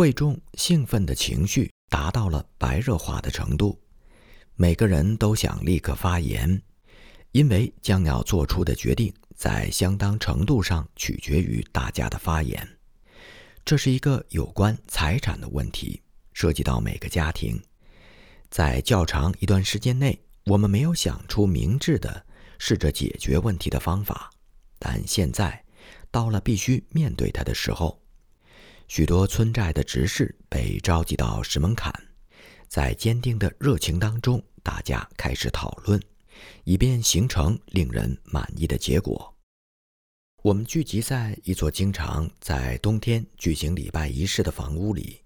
会众兴奋的情绪达到了白热化的程度，每个人都想立刻发言，因为将要做出的决定在相当程度上取决于大家的发言。这是一个有关财产的问题，涉及到每个家庭。在较长一段时间内，我们没有想出明智的试着解决问题的方法，但现在到了必须面对它的时候。许多村寨的执事被召集到石门槛，在坚定的热情当中，大家开始讨论，以便形成令人满意的结果。我们聚集在一座经常在冬天举行礼拜仪式的房屋里，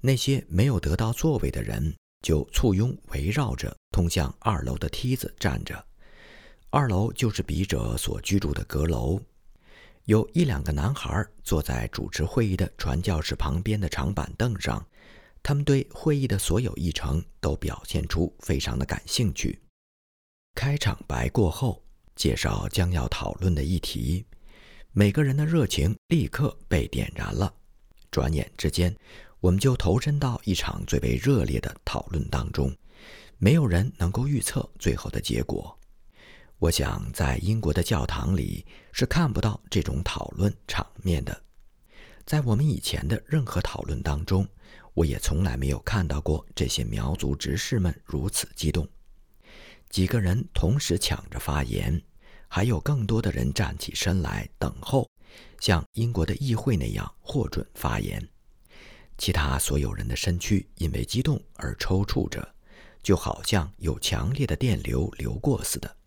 那些没有得到座位的人就簇拥围绕着通向二楼的梯子站着。二楼就是笔者所居住的阁楼。有一两个男孩坐在主持会议的传教士旁边的长板凳上，他们对会议的所有议程都表现出非常的感兴趣。开场白过后，介绍将要讨论的议题，每个人的热情立刻被点燃了。转眼之间，我们就投身到一场最为热烈的讨论当中。没有人能够预测最后的结果。我想，在英国的教堂里是看不到这种讨论场面的。在我们以前的任何讨论当中，我也从来没有看到过这些苗族执事们如此激动。几个人同时抢着发言，还有更多的人站起身来等候，像英国的议会那样获准发言。其他所有人的身躯因为激动而抽搐着，就好像有强烈的电流流过似的。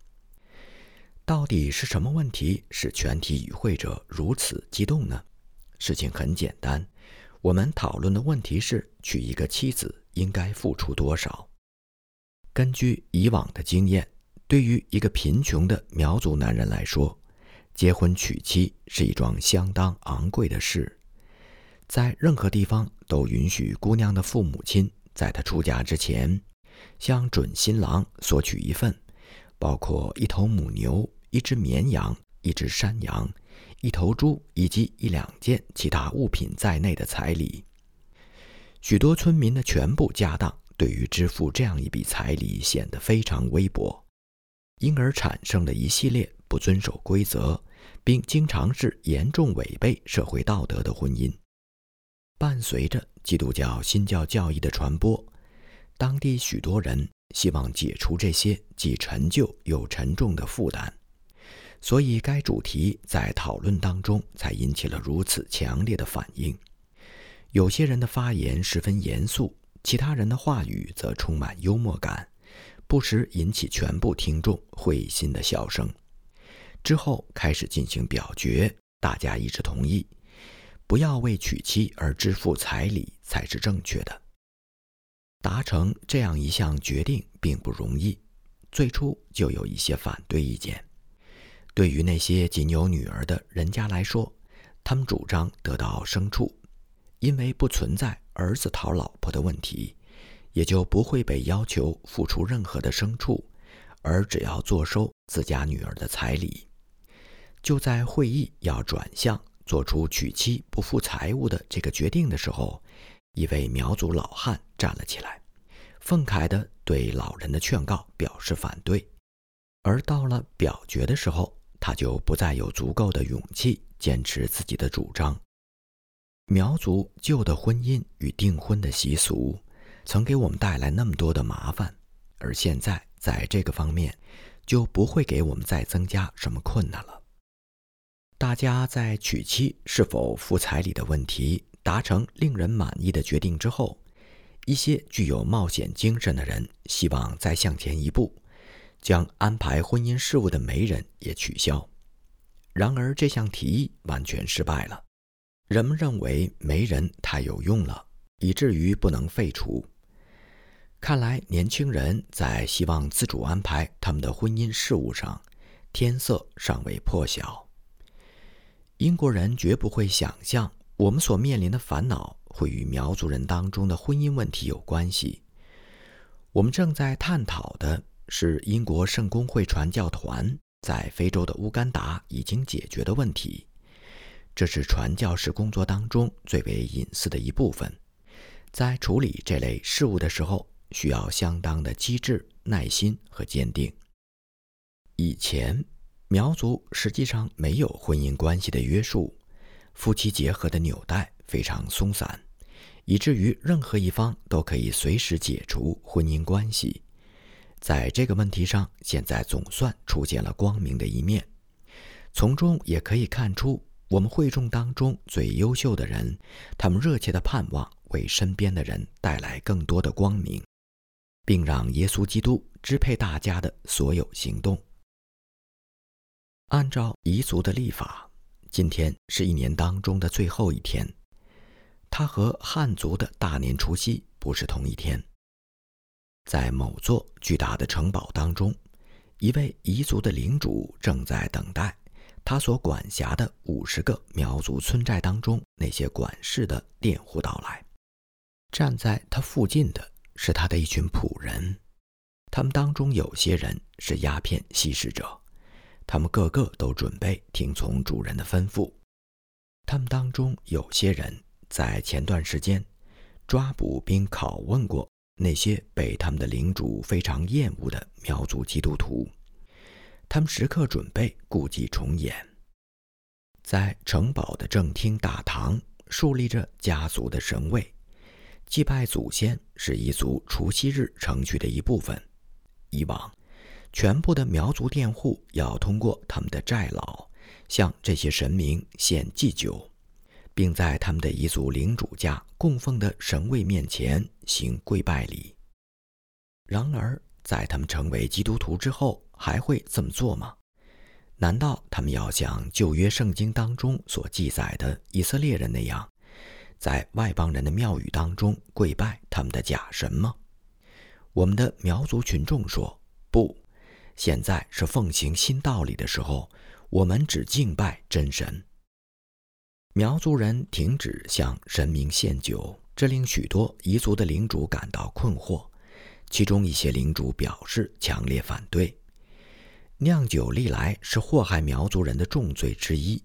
到底是什么问题使全体与会者如此激动呢？事情很简单，我们讨论的问题是娶一个妻子应该付出多少。根据以往的经验，对于一个贫穷的苗族男人来说，结婚娶妻是一桩相当昂贵的事。在任何地方都允许姑娘的父母亲在她出嫁之前，向准新郎索取一份。包括一头母牛、一只绵羊、一只山羊、一头猪以及一两件其他物品在内的彩礼。许多村民的全部家当对于支付这样一笔彩礼显得非常微薄，因而产生了一系列不遵守规则，并经常是严重违背社会道德的婚姻。伴随着基督教新教教义的传播，当地许多人。希望解除这些既陈旧又沉重的负担，所以该主题在讨论当中才引起了如此强烈的反应。有些人的发言十分严肃，其他人的话语则充满幽默感，不时引起全部听众会心的笑声。之后开始进行表决，大家一致同意，不要为娶妻而支付彩礼才是正确的。达成这样一项决定并不容易，最初就有一些反对意见。对于那些仅有女儿的人家来说，他们主张得到牲畜，因为不存在儿子讨老婆的问题，也就不会被要求付出任何的牲畜，而只要坐收自家女儿的彩礼。就在会议要转向做出娶妻不付财物的这个决定的时候。一位苗族老汉站了起来，愤慨地对老人的劝告表示反对。而到了表决的时候，他就不再有足够的勇气坚持自己的主张。苗族旧的婚姻与订婚的习俗，曾给我们带来那么多的麻烦，而现在在这个方面，就不会给我们再增加什么困难了。大家在娶妻是否付彩礼的问题。达成令人满意的决定之后，一些具有冒险精神的人希望再向前一步，将安排婚姻事务的媒人也取消。然而，这项提议完全失败了。人们认为媒人太有用了，以至于不能废除。看来，年轻人在希望自主安排他们的婚姻事务上，天色尚未破晓。英国人绝不会想象。我们所面临的烦恼会与苗族人当中的婚姻问题有关系。我们正在探讨的是英国圣公会传教团在非洲的乌干达已经解决的问题。这是传教士工作当中最为隐私的一部分，在处理这类事务的时候，需要相当的机智、耐心和坚定。以前，苗族实际上没有婚姻关系的约束，夫妻结合的纽带非常松散，以至于任何一方都可以随时解除婚姻关系。在这个问题上，现在总算出现了光明的一面，从中也可以看出。我们会众当中最优秀的人，他们热切的盼望为身边的人带来更多的光明，并让耶稣基督支配大家的所有行动。按照彝族的历法，今天是一年当中的最后一天，它和汉族的大年除夕不是同一天。在某座巨大的城堡当中，一位彝族的领主正在等待。他所管辖的五十个苗族村寨当中，那些管事的佃户到来，站在他附近的是他的一群仆人，他们当中有些人是鸦片吸食者，他们个个都准备听从主人的吩咐。他们当中有些人在前段时间抓捕并拷问过那些被他们的领主非常厌恶的苗族基督徒。他们时刻准备故伎重演。在城堡的正厅大堂树立着家族的神位，祭拜祖先是彝族除夕日程序的一部分。以往，全部的苗族佃户要通过他们的寨老向这些神明献祭酒，并在他们的彝族领主家供奉的神位面前行跪拜礼。然而，在他们成为基督徒之后，还会这么做吗？难道他们要像旧约圣经当中所记载的以色列人那样，在外邦人的庙宇当中跪拜他们的假神吗？我们的苗族群众说不，现在是奉行新道理的时候，我们只敬拜真神。苗族人停止向神明献酒，这令许多彝族的领主感到困惑。其中一些领主表示强烈反对。酿酒历来是祸害苗族人的重罪之一，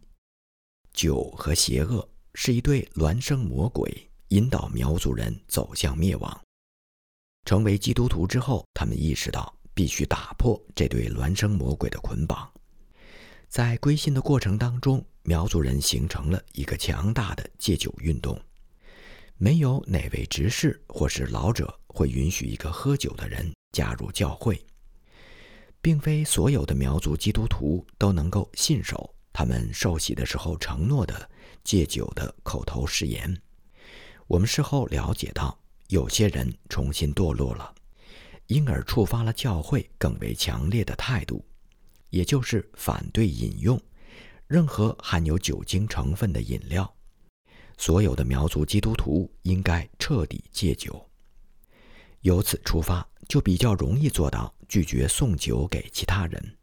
酒和邪恶是一对孪生魔鬼，引导苗族人走向灭亡。成为基督徒之后，他们意识到必须打破这对孪生魔鬼的捆绑。在归信的过程当中，苗族人形成了一个强大的戒酒运动。没有哪位执事或是老者会允许一个喝酒的人加入教会，并非所有的苗族基督徒都能够信守他们受洗的时候承诺的戒酒的口头誓言。我们事后了解到，有些人重新堕落了，因而触发了教会更为强烈的态度，也就是反对饮用任何含有酒精成分的饮料。所有的苗族基督徒应该彻底戒酒。由此出发，就比较容易做到拒绝送酒给其他人。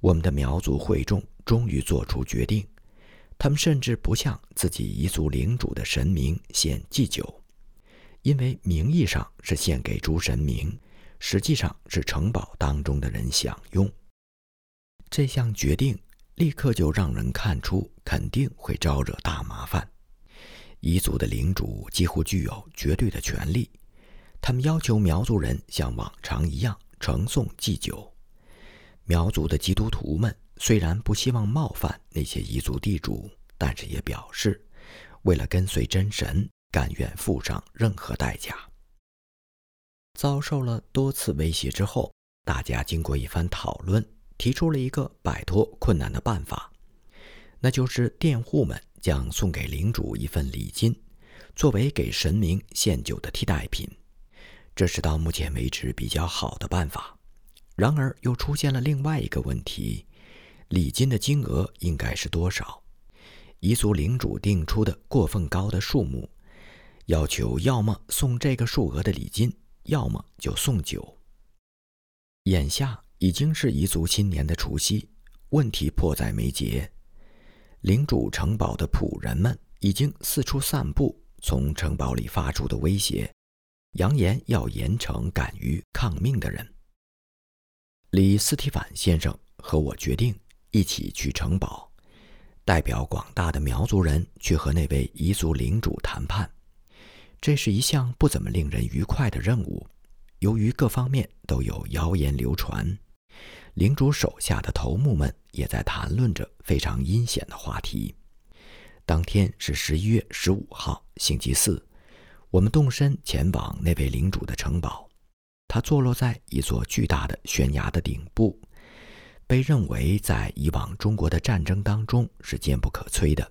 我们的苗族会众终于做出决定，他们甚至不向自己彝族领主的神明献祭酒，因为名义上是献给诸神明，实际上是城堡当中的人享用。这项决定立刻就让人看出肯定会招惹大麻烦。彝族的领主几乎具有绝对的权利，他们要求苗族人像往常一样呈送祭酒。苗族的基督徒们虽然不希望冒犯那些彝族地主，但是也表示，为了跟随真神，甘愿付上任何代价。遭受了多次威胁之后，大家经过一番讨论，提出了一个摆脱困难的办法，那就是佃户们。将送给领主一份礼金，作为给神明献酒的替代品。这是到目前为止比较好的办法。然而，又出现了另外一个问题：礼金的金额应该是多少？彝族领主定出的过分高的数目，要求要么送这个数额的礼金，要么就送酒。眼下已经是彝族新年的除夕，问题迫在眉睫。领主城堡的仆人们已经四处散布从城堡里发出的威胁，扬言要严惩敢于抗命的人。李斯提凡先生和我决定一起去城堡，代表广大的苗族人去和那位彝族领主谈判。这是一项不怎么令人愉快的任务。由于各方面都有谣言流传，领主手下的头目们也在谈论着非常阴险的话题。当天是十一月十五号，星期四。我们动身前往那位领主的城堡，它坐落在一座巨大的悬崖的顶部，被认为在以往中国的战争当中是坚不可摧的。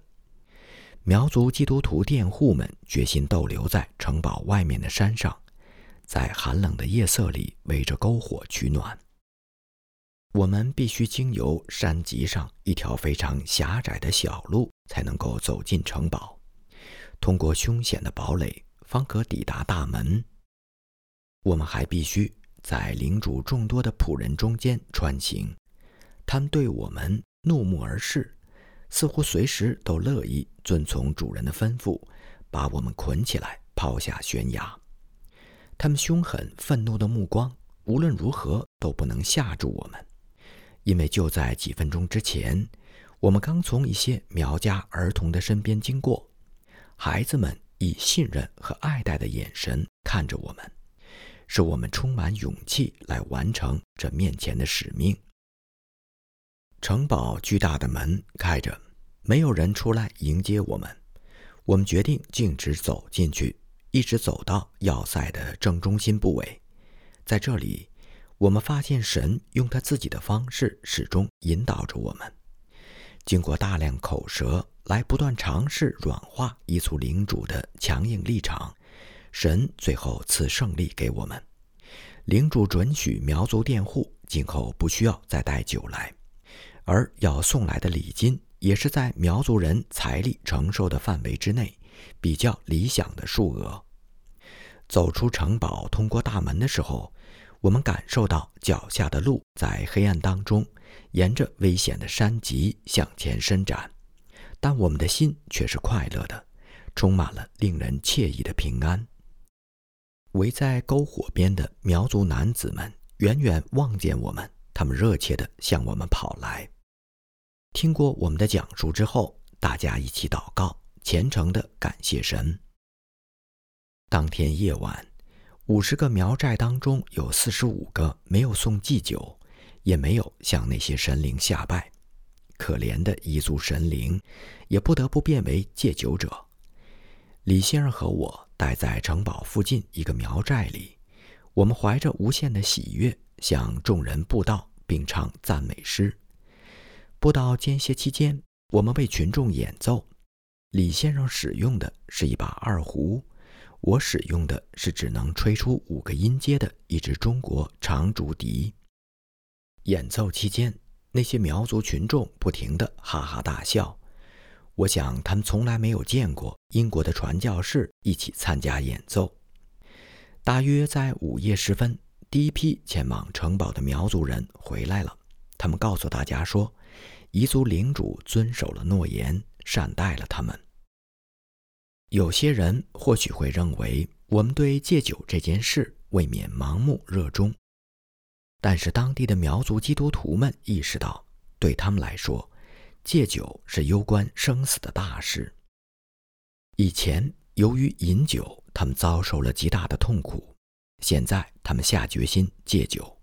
苗族基督徒佃户们决心逗留在城堡外面的山上，在寒冷的夜色里围着篝火取暖。我们必须经由山脊上一条非常狭窄的小路，才能够走进城堡，通过凶险的堡垒。方可抵达大门。我们还必须在领主众多的仆人中间穿行，他们对我们怒目而视，似乎随时都乐意遵从主人的吩咐，把我们捆起来抛下悬崖。他们凶狠愤怒的目光，无论如何都不能吓住我们，因为就在几分钟之前，我们刚从一些苗家儿童的身边经过，孩子们。以信任和爱戴的眼神看着我们，使我们充满勇气来完成这面前的使命。城堡巨大的门开着，没有人出来迎接我们。我们决定径直走进去，一直走到要塞的正中心部位。在这里，我们发现神用他自己的方式始终引导着我们。经过大量口舌来不断尝试软化彝族领主的强硬立场，神最后赐胜利给我们。领主准许苗族佃户今后不需要再带酒来，而要送来的礼金也是在苗族人财力承受的范围之内，比较理想的数额。走出城堡，通过大门的时候，我们感受到脚下的路在黑暗当中。沿着危险的山脊向前伸展，但我们的心却是快乐的，充满了令人惬意的平安。围在篝火边的苗族男子们远远望见我们，他们热切地向我们跑来。听过我们的讲述之后，大家一起祷告，虔诚地感谢神。当天夜晚，五十个苗寨当中有四十五个没有送祭酒。也没有向那些神灵下拜，可怜的彝族神灵，也不得不变为戒酒者。李先生和我待在城堡附近一个苗寨里，我们怀着无限的喜悦向众人布道，并唱赞美诗。布道间歇期间，我们为群众演奏。李先生使用的是一把二胡，我使用的是只能吹出五个音阶的一支中国长竹笛。演奏期间，那些苗族群众不停地哈哈大笑。我想，他们从来没有见过英国的传教士一起参加演奏。大约在午夜时分，第一批前往城堡的苗族人回来了。他们告诉大家说，彝族领主遵守了诺言，善待了他们。有些人或许会认为，我们对戒酒这件事未免盲目热衷。但是当地的苗族基督徒们意识到，对他们来说，戒酒是攸关生死的大事。以前由于饮酒，他们遭受了极大的痛苦。现在他们下决心戒酒。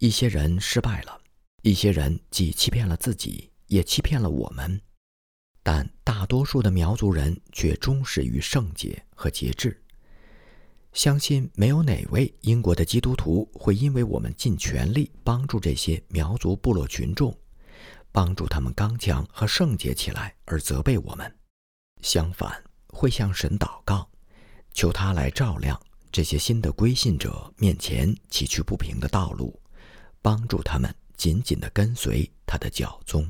一些人失败了，一些人既欺骗了自己，也欺骗了我们。但大多数的苗族人却忠实于圣洁和节制。相信没有哪位英国的基督徒会因为我们尽全力帮助这些苗族部落群众，帮助他们刚强和圣洁起来而责备我们。相反，会向神祷告，求他来照亮这些新的归信者面前崎岖不平的道路，帮助他们紧紧地跟随他的教宗。